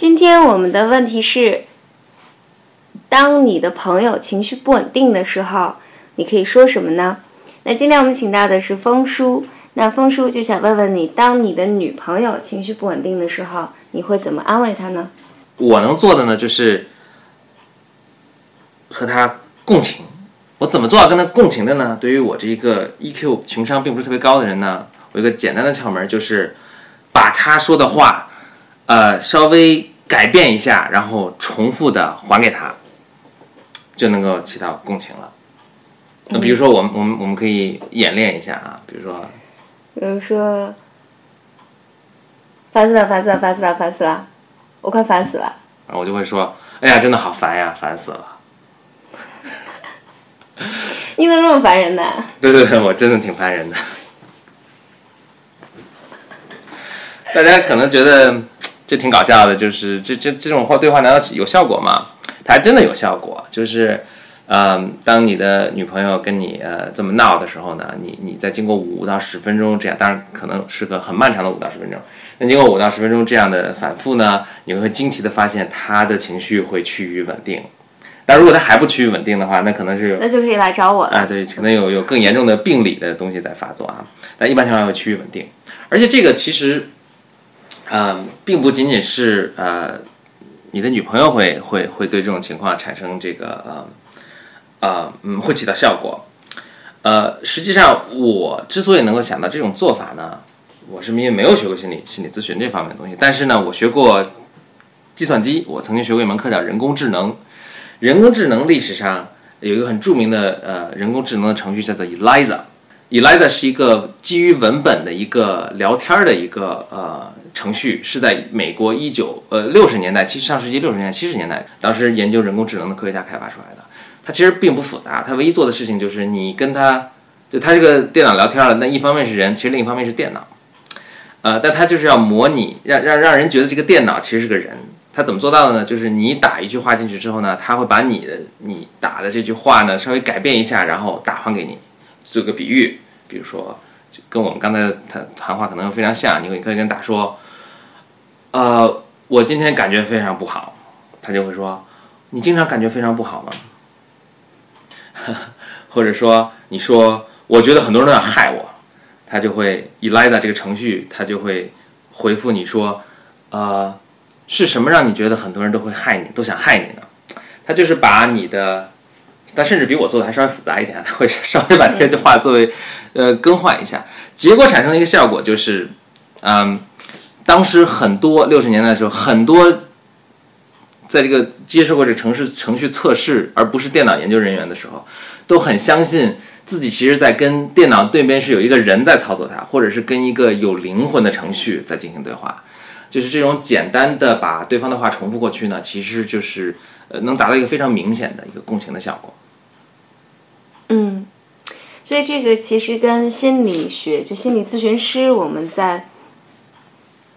今天我们的问题是：当你的朋友情绪不稳定的时候，你可以说什么呢？那今天我们请到的是风叔，那风叔就想问问你，当你的女朋友情绪不稳定的时候，你会怎么安慰她呢？我能做的呢，就是和她共情。我怎么做到跟她共情的呢？对于我这一个 EQ 情商并不是特别高的人呢，我有一个简单的窍门，就是把她说的话，呃，稍微改变一下，然后重复的还给他，就能够起到共情了。那比如说，我们我们我们可以演练一下啊，比如说，比如说，烦死了，烦死了，烦死了，烦死了，我快烦死了。然后我就会说，哎呀，真的好烦呀，烦死了。你怎么那么烦人呢？对对对，我真的挺烦人的。大家可能觉得这挺搞笑的，就是这这这种话对话难道有效果吗？它还真的有效果，就是，嗯，当你的女朋友跟你呃这么闹的时候呢，你你在经过五到十分钟这样，当然可能是个很漫长的五到十分钟，那经过五到十分钟这样的反复呢，你会惊奇的发现她的情绪会趋于稳定。但如果她还不趋于稳定的话，那可能是那就可以来找我了。啊，对，可能有有更严重的病理的东西在发作啊，但一般情况下会趋于稳定，而且这个其实，嗯、并不仅仅是呃，你的女朋友会会会对这种情况产生这个呃呃嗯会起到效果，呃，实际上我之所以能够想到这种做法呢，我是因为没有学过心理心理咨询这方面的东西，但是呢，我学过计算机，我曾经学过一门课叫人工智能。人工智能历史上有一个很著名的呃人工智能的程序叫做 Eliza。Eliza 是一个基于文本的一个聊天儿的一个呃程序，是在美国一九呃六十年代，其实上世纪六十年代七十年代，当时研究人工智能的科学家开发出来的。它其实并不复杂，它唯一做的事情就是你跟它就它这个电脑聊天了，那一方面是人，其实另一方面是电脑。呃，但它就是要模拟，让让让人觉得这个电脑其实是个人。它怎么做到的呢？就是你打一句话进去之后呢，它会把你的你打的这句话呢稍微改变一下，然后打还给你。做个比喻，比如说，就跟我们刚才谈谈话可能非常像，你会可以跟打说，呃，我今天感觉非常不好，他就会说，你经常感觉非常不好吗？或者说，你说我觉得很多人都想害我，他就会 Eliza 这个程序，他就会回复你说，呃。是什么让你觉得很多人都会害你，都想害你呢？他就是把你的，他甚至比我做的还稍微复杂一点，他会稍微把这句话作为呃更换一下，结果产生的一个效果就是，嗯，当时很多六十年代的时候，很多在这个接受过这个程式程序测试，而不是电脑研究人员的时候，都很相信自己其实在跟电脑对面是有一个人在操作它，或者是跟一个有灵魂的程序在进行对话。就是这种简单的把对方的话重复过去呢，其实就是呃能达到一个非常明显的一个共情的效果。嗯，所以这个其实跟心理学，就心理咨询师，我们在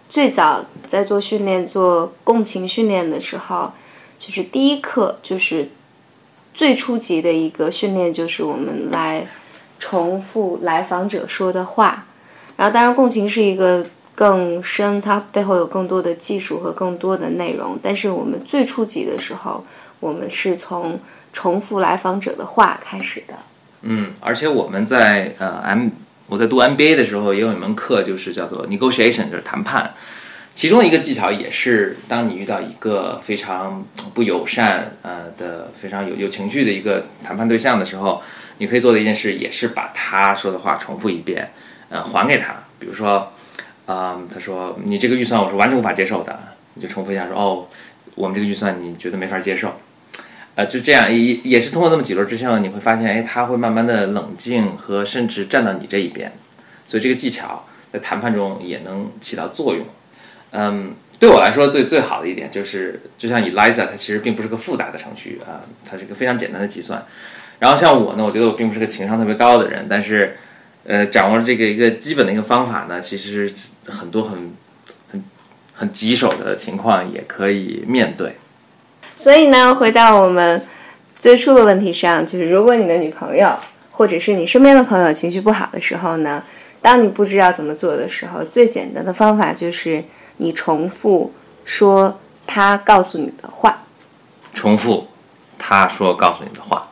最早在做训练、做共情训练的时候，就是第一课就是最初级的一个训练，就是我们来重复来访者说的话。然后，当然，共情是一个。更深，它背后有更多的技术和更多的内容。但是我们最初级的时候，我们是从重复来访者的话开始的。嗯，而且我们在呃 M 我在读 MBA 的时候，也有一门课就是叫做 negotiation，就是谈判。其中一个技巧也是，当你遇到一个非常不友善呃的、非常有有情绪的一个谈判对象的时候，你可以做的一件事，也是把他说的话重复一遍，呃，还给他。比如说。啊、他说你这个预算我是完全无法接受的，你就重复一下说哦，我们这个预算你觉得没法接受，呃，就这样也也是通过这么几轮之后，你会发现，哎，他会慢慢的冷静和甚至站到你这一边，所以这个技巧在谈判中也能起到作用。嗯，对我来说最最好的一点就是，就像 Eliza，它其实并不是个复杂的程序啊、它是一个非常简单的计算。然后像我呢，我觉得我并不是个情商特别高的人，但是。呃，掌握了这个一个基本的一个方法呢，其实很多很很很棘手的情况也可以面对。所以呢，回到我们最初的问题上，就是如果你的女朋友或者是你身边的朋友情绪不好的时候呢，当你不知道怎么做的时候，最简单的方法就是你重复说他告诉你的话。重复他说告诉你的话。